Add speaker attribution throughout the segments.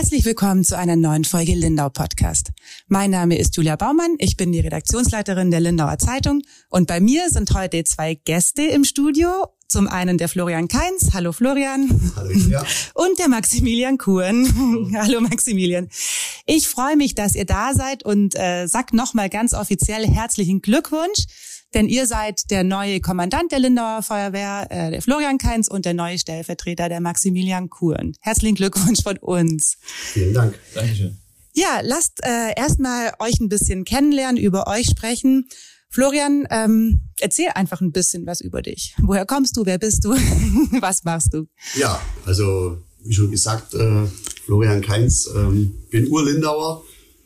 Speaker 1: Herzlich willkommen zu einer neuen Folge Lindau Podcast. Mein Name ist Julia Baumann, ich bin die Redaktionsleiterin der Lindauer Zeitung und bei mir sind heute zwei Gäste im Studio zum einen der Florian Keins. Hallo Florian.
Speaker 2: Hallo Julia.
Speaker 1: Und der Maximilian Kuhn. Hallo, Maximilian. Ich freue mich, dass ihr da seid und äh, sag nochmal ganz offiziell herzlichen Glückwunsch, denn ihr seid der neue Kommandant der Lindauer Feuerwehr, äh, der Florian Keins und der neue Stellvertreter der Maximilian Kuhn. Herzlichen Glückwunsch von uns.
Speaker 2: Vielen Dank.
Speaker 3: Dankeschön.
Speaker 1: Ja, lasst äh, erstmal euch ein bisschen kennenlernen, über euch sprechen. Florian, ähm, erzähl einfach ein bisschen was über dich. Woher kommst du? Wer bist du? was machst du?
Speaker 2: Ja, also wie schon gesagt, äh, Florian Keins, ähm, bin Urlindauer.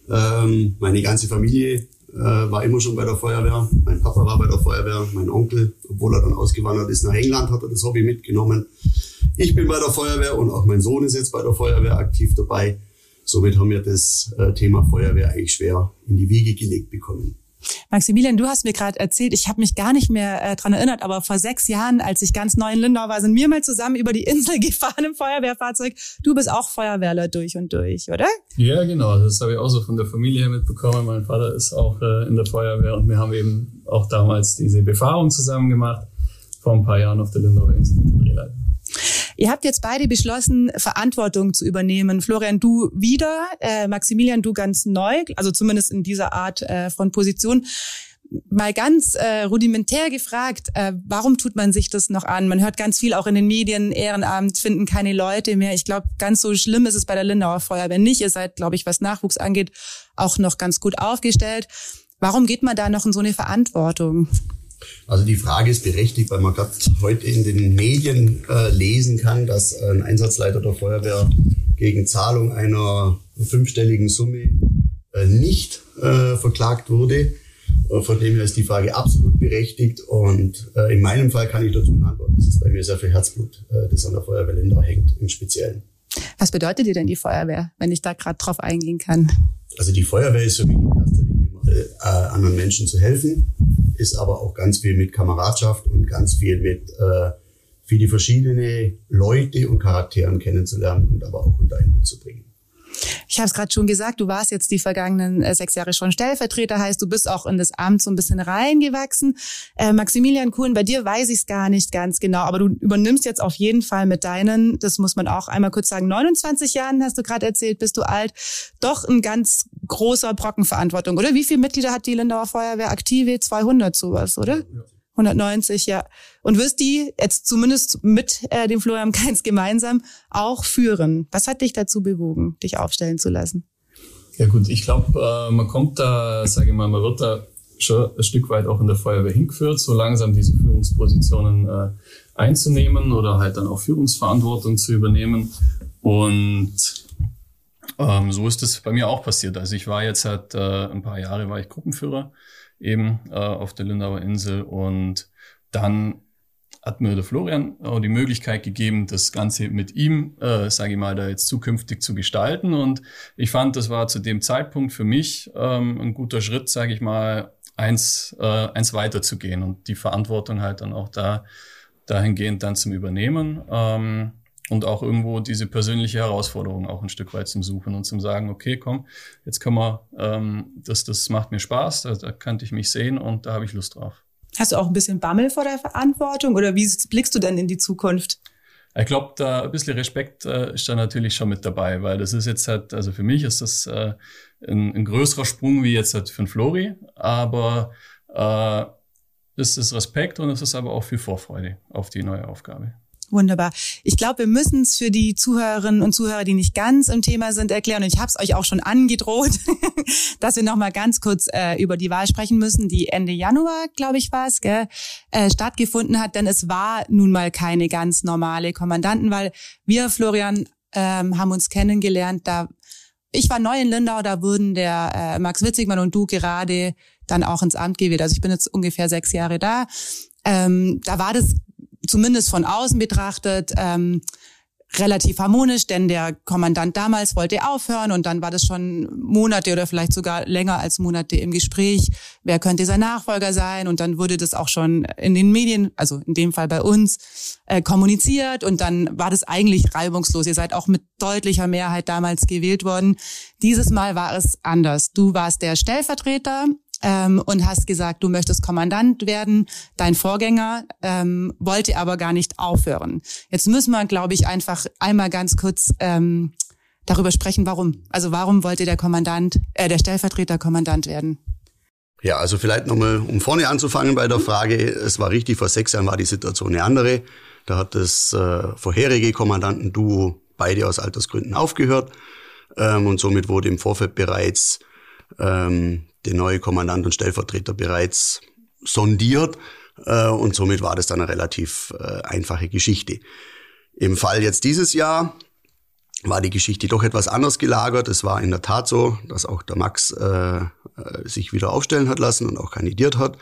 Speaker 2: Ähm, meine ganze Familie äh, war immer schon bei der Feuerwehr. Mein Papa war bei der Feuerwehr, mein Onkel, obwohl er dann ausgewandert ist nach England, hat er das Hobby mitgenommen. Ich bin bei der Feuerwehr und auch mein Sohn ist jetzt bei der Feuerwehr aktiv dabei. Somit haben wir das äh, Thema Feuerwehr eigentlich schwer in die Wiege gelegt bekommen.
Speaker 1: Maximilian, du hast mir gerade erzählt, ich habe mich gar nicht mehr äh, dran erinnert, aber vor sechs Jahren, als ich ganz neu in Lindau war, sind wir mal zusammen über die Insel gefahren im Feuerwehrfahrzeug. Du bist auch Feuerwehrler durch und durch, oder?
Speaker 3: Ja, genau. Das habe ich auch so von der Familie mitbekommen. Mein Vater ist auch äh, in der Feuerwehr und wir haben eben auch damals diese Befahrung zusammen gemacht, vor ein paar Jahren auf der Lindauer Insel mit den Drehleitern.
Speaker 1: Ihr habt jetzt beide beschlossen, Verantwortung zu übernehmen. Florian, du wieder, äh, Maximilian, du ganz neu, also zumindest in dieser Art äh, von Position. Mal ganz äh, rudimentär gefragt, äh, warum tut man sich das noch an? Man hört ganz viel auch in den Medien, Ehrenamt finden keine Leute mehr. Ich glaube, ganz so schlimm ist es bei der Lindauer Feuerwehr nicht. Ihr seid, glaube ich, was Nachwuchs angeht, auch noch ganz gut aufgestellt. Warum geht man da noch in so eine Verantwortung?
Speaker 2: Also die Frage ist berechtigt, weil man gerade heute in den Medien äh, lesen kann, dass ein Einsatzleiter der Feuerwehr gegen Zahlung einer fünfstelligen Summe äh, nicht äh, verklagt wurde. Äh, von dem her ist die Frage absolut berechtigt und äh, in meinem Fall kann ich dazu antworten, das ist bei mir sehr viel Herzblut, äh, das an der Feuerwehr Lindau hängt im Speziellen.
Speaker 1: Was bedeutet dir denn die Feuerwehr, wenn ich da gerade drauf eingehen kann?
Speaker 2: Also die Feuerwehr ist für mich in erster Linie äh, anderen Menschen zu helfen ist aber auch ganz viel mit Kameradschaft und ganz viel mit äh, viele verschiedene Leute und Charakteren kennenzulernen und aber auch unter einen zu bringen.
Speaker 1: Ich habe es gerade schon gesagt, du warst jetzt die vergangenen äh, sechs Jahre schon Stellvertreter, heißt du bist auch in das Amt so ein bisschen reingewachsen. Äh, Maximilian Kuhn, bei dir weiß ich es gar nicht ganz genau, aber du übernimmst jetzt auf jeden Fall mit deinen, das muss man auch einmal kurz sagen, 29 Jahren hast du gerade erzählt, bist du alt, doch ein ganz großer Brocken Verantwortung, oder? Wie viele Mitglieder hat die Lindauer Feuerwehr aktive? 200 sowas, oder? Ja. 190, ja. Und wirst die jetzt zumindest mit äh, dem Florian Keins gemeinsam auch führen. Was hat dich dazu bewogen, dich aufstellen zu lassen?
Speaker 3: Ja gut, ich glaube, äh, man kommt da, sage ich mal, man wird da schon ein Stück weit auch in der Feuerwehr hingeführt, so langsam diese Führungspositionen äh, einzunehmen oder halt dann auch Führungsverantwortung zu übernehmen. Und ähm, so ist es bei mir auch passiert. Also ich war jetzt seit äh, ein paar Jahre war ich Gruppenführer eben äh, auf der Lindauer Insel. Und dann hat mir der Florian auch die Möglichkeit gegeben, das Ganze mit ihm, äh, sage ich mal, da jetzt zukünftig zu gestalten. Und ich fand, das war zu dem Zeitpunkt für mich ähm, ein guter Schritt, sage ich mal, eins, äh, eins weiterzugehen und die Verantwortung halt dann auch da dahingehend dann zum Übernehmen. Ähm, und auch irgendwo diese persönliche Herausforderung auch ein Stück weit zum Suchen und zum sagen, okay, komm, jetzt können wir, ähm, das, das macht mir Spaß, da, da kannte ich mich sehen und da habe ich Lust drauf.
Speaker 1: Hast du auch ein bisschen Bammel vor der Verantwortung oder wie blickst du denn in die Zukunft?
Speaker 3: Ich glaube, da ein bisschen Respekt äh, ist da natürlich schon mit dabei, weil das ist jetzt halt, also für mich ist das äh, ein, ein größerer Sprung wie jetzt halt für einen Flori, aber äh, es ist Respekt und es ist aber auch viel Vorfreude auf die neue Aufgabe.
Speaker 1: Wunderbar. Ich glaube, wir müssen es für die Zuhörerinnen und Zuhörer, die nicht ganz im Thema sind, erklären. Und ich habe es euch auch schon angedroht, dass wir noch mal ganz kurz äh, über die Wahl sprechen müssen, die Ende Januar, glaube ich, war es, äh, stattgefunden hat. Denn es war nun mal keine ganz normale Kommandantenwahl. Wir, Florian, ähm, haben uns kennengelernt. Da ich war neu in Lindau, da wurden der äh, Max Witzigmann und du gerade dann auch ins Amt gewählt. Also ich bin jetzt ungefähr sechs Jahre da. Ähm, da war das zumindest von außen betrachtet, ähm, relativ harmonisch, denn der Kommandant damals wollte aufhören und dann war das schon Monate oder vielleicht sogar länger als Monate im Gespräch. Wer könnte sein Nachfolger sein? Und dann wurde das auch schon in den Medien, also in dem Fall bei uns, äh, kommuniziert und dann war das eigentlich reibungslos. Ihr seid auch mit deutlicher Mehrheit damals gewählt worden. Dieses Mal war es anders. Du warst der Stellvertreter ähm, und hast gesagt, du möchtest Kommandant werden. Dein Vorgänger ähm, wollte aber gar nicht aufhören. Jetzt müssen wir, glaube ich, einfach einmal ganz kurz ähm, darüber sprechen, warum. Also warum wollte der Kommandant, äh, der Stellvertreter Kommandant werden?
Speaker 2: Ja, also vielleicht nochmal, um vorne anzufangen bei der Frage. Es war richtig, vor sechs Jahren war die Situation eine andere. Da hat das äh, vorherige Kommandantenduo beide aus Altersgründen aufgehört. Ähm, und somit wurde im Vorfeld bereits ähm, der neue Kommandant und Stellvertreter bereits sondiert äh, und somit war das dann eine relativ äh, einfache Geschichte. Im Fall jetzt dieses Jahr war die Geschichte doch etwas anders gelagert. Es war in der Tat so, dass auch der Max äh, äh sich wieder aufstellen hat lassen und auch kandidiert hat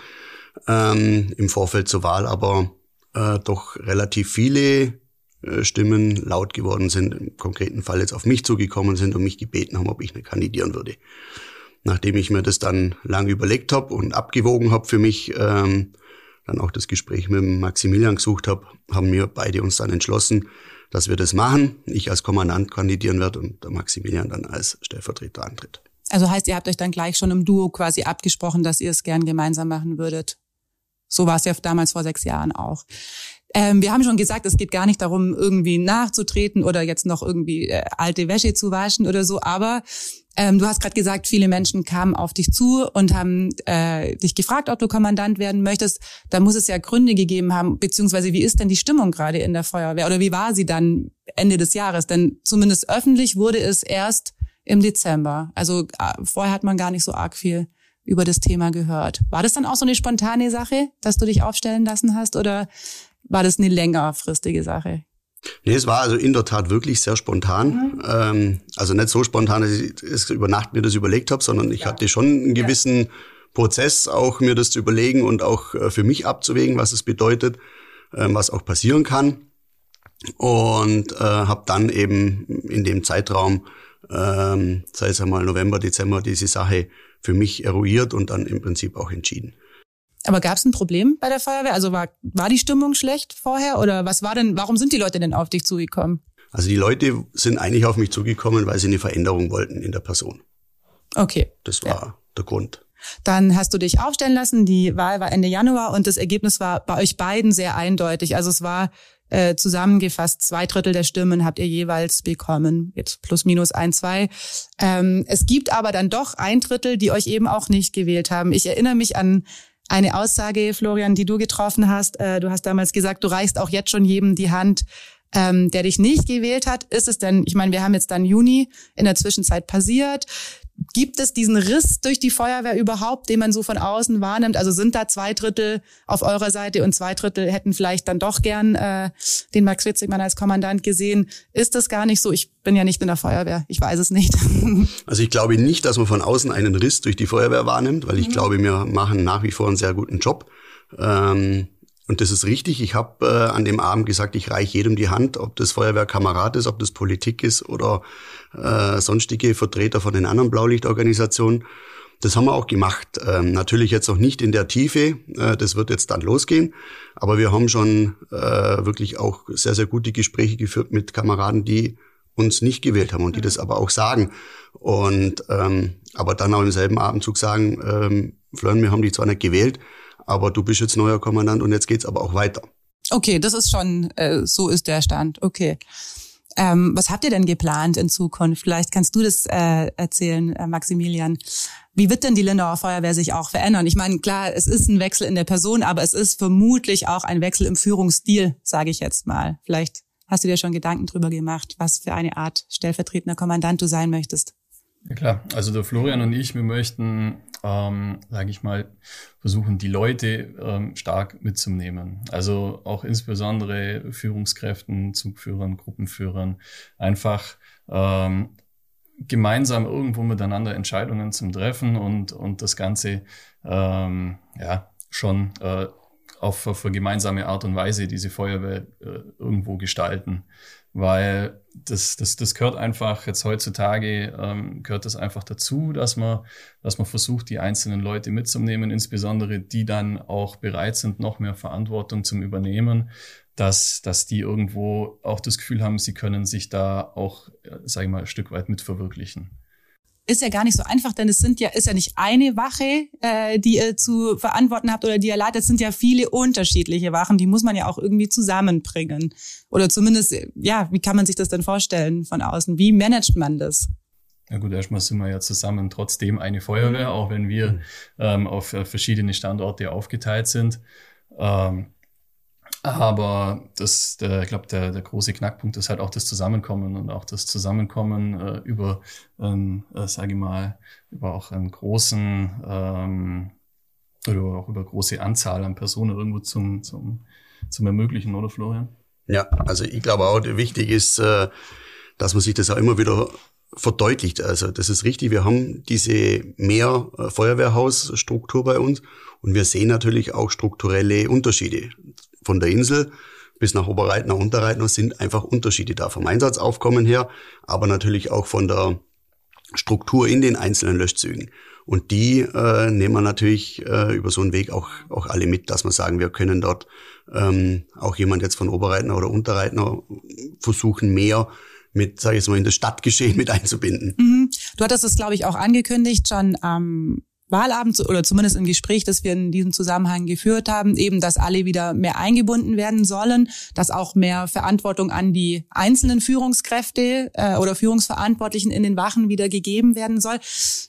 Speaker 2: ähm, im Vorfeld zur Wahl, aber äh, doch relativ viele äh, Stimmen laut geworden sind, im konkreten Fall jetzt auf mich zugekommen sind und mich gebeten haben, ob ich nicht kandidieren würde nachdem ich mir das dann lange überlegt habe und abgewogen habe für mich, ähm, dann auch das Gespräch mit Maximilian gesucht habe, haben wir beide uns dann entschlossen, dass wir das machen. Ich als Kommandant kandidieren werde und der Maximilian dann als Stellvertreter antritt.
Speaker 1: Also heißt, ihr habt euch dann gleich schon im Duo quasi abgesprochen, dass ihr es gern gemeinsam machen würdet. So war es ja damals vor sechs Jahren auch. Ähm, wir haben schon gesagt, es geht gar nicht darum, irgendwie nachzutreten oder jetzt noch irgendwie äh, alte Wäsche zu waschen oder so, aber ähm, du hast gerade gesagt, viele Menschen kamen auf dich zu und haben äh, dich gefragt, ob du Kommandant werden möchtest. Da muss es ja Gründe gegeben haben, beziehungsweise wie ist denn die Stimmung gerade in der Feuerwehr oder wie war sie dann Ende des Jahres? Denn zumindest öffentlich wurde es erst im Dezember. Also äh, vorher hat man gar nicht so arg viel über das Thema gehört. War das dann auch so eine spontane Sache, dass du dich aufstellen lassen hast oder war das eine längerfristige Sache?
Speaker 2: Nee, es war also in der Tat wirklich sehr spontan. Mhm. Ähm, also nicht so spontan, dass ich es über Nacht mir das überlegt habe, sondern ich ja. hatte schon einen gewissen ja. Prozess, auch mir das zu überlegen und auch äh, für mich abzuwägen, was es bedeutet, äh, was auch passieren kann. Und äh, habe dann eben in dem Zeitraum, ähm, sei es einmal November, Dezember, diese Sache für mich eruiert und dann im Prinzip auch entschieden.
Speaker 1: Aber gab es ein Problem bei der Feuerwehr? Also war, war die Stimmung schlecht vorher oder was war denn, warum sind die Leute denn auf dich zugekommen?
Speaker 2: Also die Leute sind eigentlich auf mich zugekommen, weil sie eine Veränderung wollten in der Person.
Speaker 1: Okay.
Speaker 2: Das war ja. der Grund.
Speaker 1: Dann hast du dich aufstellen lassen. Die Wahl war Ende Januar und das Ergebnis war bei euch beiden sehr eindeutig. Also es war äh, zusammengefasst zwei Drittel der Stimmen habt ihr jeweils bekommen. Jetzt plus minus ein, zwei. Ähm, es gibt aber dann doch ein Drittel, die euch eben auch nicht gewählt haben. Ich erinnere mich an eine Aussage, Florian, die du getroffen hast. Äh, du hast damals gesagt, du reichst auch jetzt schon jedem die Hand, ähm, der dich nicht gewählt hat. Ist es denn, ich meine, wir haben jetzt dann Juni in der Zwischenzeit passiert. Gibt es diesen Riss durch die Feuerwehr überhaupt, den man so von außen wahrnimmt? Also sind da zwei Drittel auf eurer Seite und zwei Drittel hätten vielleicht dann doch gern äh, den Max Witzigmann als Kommandant gesehen? Ist das gar nicht so? Ich bin ja nicht in der Feuerwehr, ich weiß es nicht.
Speaker 2: Also ich glaube nicht, dass man von außen einen Riss durch die Feuerwehr wahrnimmt, weil ich mhm. glaube, wir machen nach wie vor einen sehr guten Job. Ähm und das ist richtig. Ich habe äh, an dem Abend gesagt, ich reiche jedem die Hand, ob das Feuerwehrkamerad ist, ob das Politik ist oder äh, sonstige Vertreter von den anderen Blaulichtorganisationen. Das haben wir auch gemacht. Ähm, natürlich jetzt noch nicht in der Tiefe. Äh, das wird jetzt dann losgehen. Aber wir haben schon äh, wirklich auch sehr, sehr gute Gespräche geführt mit Kameraden, die uns nicht gewählt haben und die das aber auch sagen. Und ähm, aber dann auch im selben Abendzug sagen, ähm, Florian, wir haben dich zwar nicht gewählt, aber du bist jetzt neuer Kommandant und jetzt geht's aber auch weiter.
Speaker 1: Okay, das ist schon, äh, so ist der Stand. Okay. Ähm, was habt ihr denn geplant in Zukunft? Vielleicht kannst du das äh, erzählen, äh, Maximilian. Wie wird denn die Lindauer Feuerwehr sich auch verändern? Ich meine, klar, es ist ein Wechsel in der Person, aber es ist vermutlich auch ein Wechsel im Führungsstil, sage ich jetzt mal. Vielleicht hast du dir schon Gedanken drüber gemacht, was für eine Art stellvertretender Kommandant du sein möchtest.
Speaker 3: Ja klar, also der Florian und ich, wir möchten, ähm, sage ich mal, versuchen, die Leute ähm, stark mitzunehmen. Also auch insbesondere Führungskräften, Zugführern, Gruppenführern, einfach ähm, gemeinsam irgendwo miteinander Entscheidungen zum Treffen und, und das Ganze ähm, ja schon äh, auf, auf gemeinsame Art und Weise diese Feuerwehr äh, irgendwo gestalten. Weil das, das, das gehört einfach, jetzt heutzutage ähm, gehört das einfach dazu, dass man, dass man versucht, die einzelnen Leute mitzunehmen, insbesondere die dann auch bereit sind, noch mehr Verantwortung zum Übernehmen, dass, dass die irgendwo auch das Gefühl haben, sie können sich da auch, äh, sag ich mal, ein Stück weit mitverwirklichen
Speaker 1: ist ja gar nicht so einfach, denn es sind ja, ist ja nicht eine Wache, äh, die ihr zu verantworten habt oder die ihr leitet. Es sind ja viele unterschiedliche Wachen, die muss man ja auch irgendwie zusammenbringen. Oder zumindest, ja, wie kann man sich das denn vorstellen von außen? Wie managt man das?
Speaker 3: Ja gut, erstmal sind wir ja zusammen trotzdem eine Feuerwehr, auch wenn wir ähm, auf äh, verschiedene Standorte aufgeteilt sind. Ähm, aber das, der, ich glaube, der, der große Knackpunkt ist halt auch das Zusammenkommen und auch das Zusammenkommen äh, über, ähm, äh, sage ich mal, über auch einen großen ähm, oder auch über große Anzahl an Personen irgendwo zum, zum, zum ermöglichen, oder Florian?
Speaker 2: Ja, also ich glaube auch, wichtig ist, äh, dass man sich das auch immer wieder verdeutlicht. Also das ist richtig, wir haben diese mehr äh, Feuerwehrhausstruktur bei uns und wir sehen natürlich auch strukturelle Unterschiede von der Insel bis nach Oberreitner, Unterreitner sind einfach Unterschiede da vom Einsatzaufkommen her, aber natürlich auch von der Struktur in den einzelnen Löschzügen. Und die äh, nehmen wir natürlich äh, über so einen Weg auch, auch alle mit, dass wir sagen, wir können dort ähm, auch jemand jetzt von Oberreitner oder Unterreitner versuchen, mehr mit, sage ich jetzt mal, in das Stadtgeschehen mit einzubinden.
Speaker 1: Mhm. Du hattest es, glaube ich, auch angekündigt schon am Wahlabend oder zumindest im Gespräch, das wir in diesem Zusammenhang geführt haben, eben, dass alle wieder mehr eingebunden werden sollen, dass auch mehr Verantwortung an die einzelnen Führungskräfte äh, oder Führungsverantwortlichen in den Wachen wieder gegeben werden soll.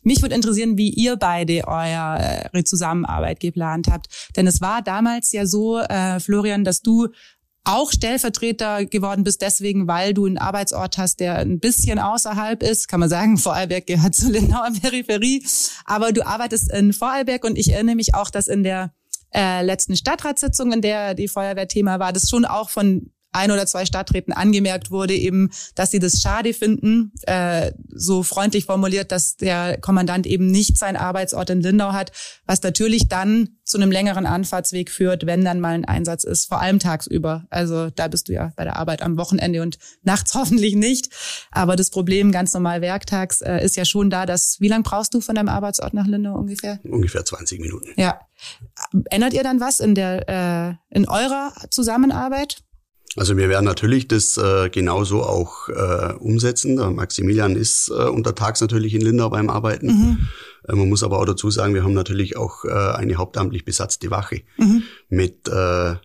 Speaker 1: Mich würde interessieren, wie ihr beide eure Zusammenarbeit geplant habt. Denn es war damals ja so, äh, Florian, dass du auch Stellvertreter geworden bist, deswegen, weil du einen Arbeitsort hast, der ein bisschen außerhalb ist. Kann man sagen, Vorarlberg gehört zur Lindauer Peripherie. Aber du arbeitest in Vorarlberg und ich erinnere mich auch, dass in der äh, letzten Stadtratssitzung, in der die Feuerwehr Thema war, das schon auch von ein oder zwei Stadträten angemerkt wurde, eben, dass sie das schade finden, äh, so freundlich formuliert, dass der Kommandant eben nicht seinen Arbeitsort in Lindau hat, was natürlich dann zu einem längeren Anfahrtsweg führt, wenn dann mal ein Einsatz ist, vor allem tagsüber. Also da bist du ja bei der Arbeit am Wochenende und nachts hoffentlich nicht. Aber das Problem ganz normal werktags äh, ist ja schon da, dass, wie lange brauchst du von deinem Arbeitsort nach Lindau ungefähr?
Speaker 2: Ungefähr 20 Minuten.
Speaker 1: Ja. Ändert ihr dann was in der, äh, in eurer Zusammenarbeit?
Speaker 2: Also wir werden natürlich das äh, genauso auch äh, umsetzen. Der Maximilian ist äh, untertags natürlich in Lindau beim Arbeiten. Mhm. Äh, man muss aber auch dazu sagen, wir haben natürlich auch äh, eine hauptamtlich besatzte Wache mhm. mit äh,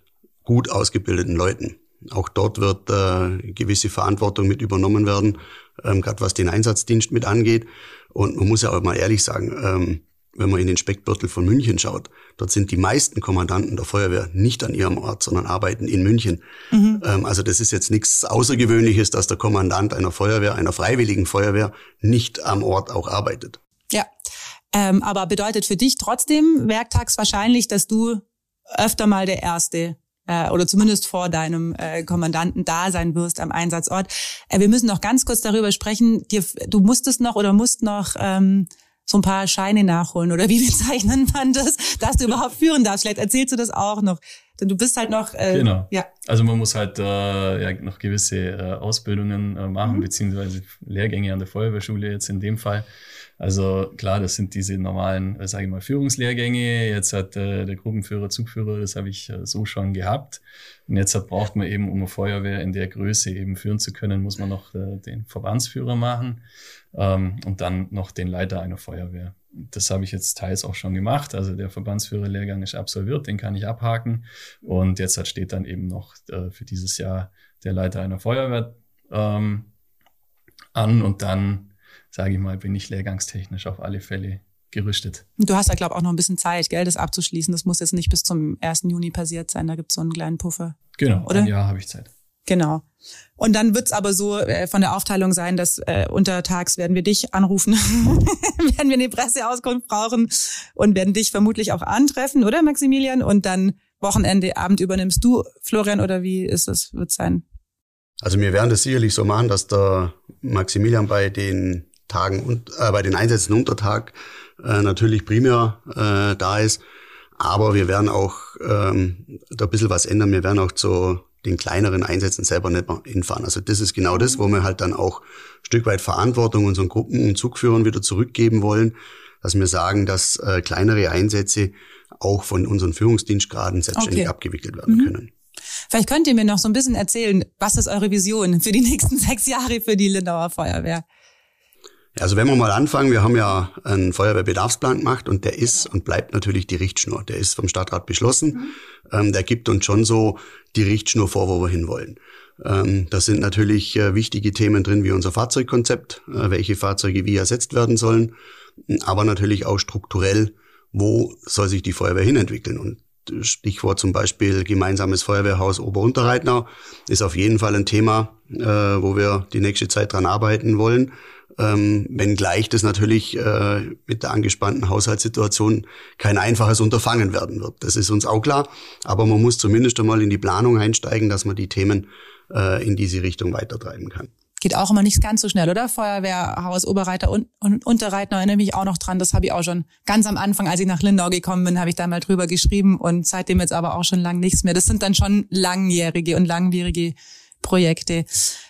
Speaker 2: gut ausgebildeten Leuten. Auch dort wird äh, gewisse Verantwortung mit übernommen werden, ähm, gerade was den Einsatzdienst mit angeht. Und man muss ja auch mal ehrlich sagen, ähm, wenn man in den Speckbürtel von München schaut, dort sind die meisten Kommandanten der Feuerwehr nicht an ihrem Ort, sondern arbeiten in München. Mhm. Ähm, also das ist jetzt nichts Außergewöhnliches, dass der Kommandant einer Feuerwehr, einer freiwilligen Feuerwehr nicht am Ort auch arbeitet.
Speaker 1: Ja, ähm, aber bedeutet für dich trotzdem werktags wahrscheinlich, dass du öfter mal der Erste äh, oder zumindest vor deinem äh, Kommandanten da sein wirst am Einsatzort. Äh, wir müssen noch ganz kurz darüber sprechen. Dir, du musstest noch oder musst noch ähm, so ein paar Scheine nachholen oder wie bezeichnen man das, dass du überhaupt führen darfst. Vielleicht erzählst du das auch noch. Denn du bist halt noch.
Speaker 3: Äh, genau. Ja. Also man muss halt äh, ja noch gewisse äh, Ausbildungen äh, machen, mhm. beziehungsweise Lehrgänge an der Feuerwehrschule jetzt in dem Fall. Also klar, das sind diese normalen, äh, sage ich mal, Führungslehrgänge. Jetzt hat äh, der Gruppenführer, Zugführer, das habe ich äh, so schon gehabt. Und jetzt hat, braucht man eben, um eine Feuerwehr in der Größe eben führen zu können, muss man noch äh, den Verbandsführer machen ähm, und dann noch den Leiter einer Feuerwehr. Das habe ich jetzt teils auch schon gemacht. Also der Verbandsführerlehrgang ist absolviert, den kann ich abhaken. Und jetzt steht dann eben noch äh, für dieses Jahr der Leiter einer Feuerwehr ähm, an und dann sage ich mal, bin ich lehrgangstechnisch auf alle Fälle gerüstet.
Speaker 1: Du hast ja, glaube ich, auch noch ein bisschen Zeit, Geld das abzuschließen. Das muss jetzt nicht bis zum 1. Juni passiert sein. Da gibt es so einen kleinen Puffer.
Speaker 3: Genau, oder? ein Jahr habe ich Zeit.
Speaker 1: Genau. Und dann wird's aber so äh, von der Aufteilung sein, dass äh, untertags werden wir dich anrufen, werden wir eine Presseauskunft brauchen und werden dich vermutlich auch antreffen, oder Maximilian? Und dann Wochenende, Abend übernimmst du, Florian, oder wie ist es, wird sein?
Speaker 2: Also wir werden das sicherlich so machen, dass der Maximilian bei den Tagen und äh, bei den Einsätzen unter Tag äh, natürlich primär äh, da ist. Aber wir werden auch ähm, da ein bisschen was ändern. Wir werden auch zu den kleineren Einsätzen selber nicht mehr hinfahren. Also das ist genau das, wo wir halt dann auch ein Stück weit Verantwortung unseren Gruppen und Zugführern wieder zurückgeben wollen, dass wir sagen, dass äh, kleinere Einsätze auch von unseren Führungsdienstgraden selbstständig okay. abgewickelt werden mhm. können.
Speaker 1: Vielleicht könnt ihr mir noch so ein bisschen erzählen, was ist eure Vision für die nächsten sechs Jahre für die Lindauer Feuerwehr?
Speaker 2: Also wenn wir mal anfangen, wir haben ja einen Feuerwehrbedarfsplan gemacht und der ist und bleibt natürlich die Richtschnur. Der ist vom Stadtrat beschlossen. Mhm. Ähm, der gibt uns schon so die Richtschnur vor, wo wir hinwollen. Ähm, da sind natürlich äh, wichtige Themen drin wie unser Fahrzeugkonzept, äh, welche Fahrzeuge wie ersetzt werden sollen, aber natürlich auch strukturell, wo soll sich die Feuerwehr hinentwickeln. Und Stichwort zum Beispiel gemeinsames Feuerwehrhaus Oberunterreitnau ist auf jeden Fall ein Thema, äh, wo wir die nächste Zeit dran arbeiten wollen ähm, wenngleich das natürlich äh, mit der angespannten Haushaltssituation kein einfaches Unterfangen werden wird. Das ist uns auch klar, aber man muss zumindest einmal in die Planung einsteigen, dass man die Themen äh, in diese Richtung weitertreiben kann
Speaker 1: geht auch immer nicht ganz so schnell, oder? Feuerwehrhaus Oberreiter und, und Unterreiter erinnere mich auch noch dran. Das habe ich auch schon ganz am Anfang, als ich nach Lindau gekommen bin, habe ich da mal drüber geschrieben und seitdem jetzt aber auch schon lang nichts mehr. Das sind dann schon langjährige und langwierige Projekte.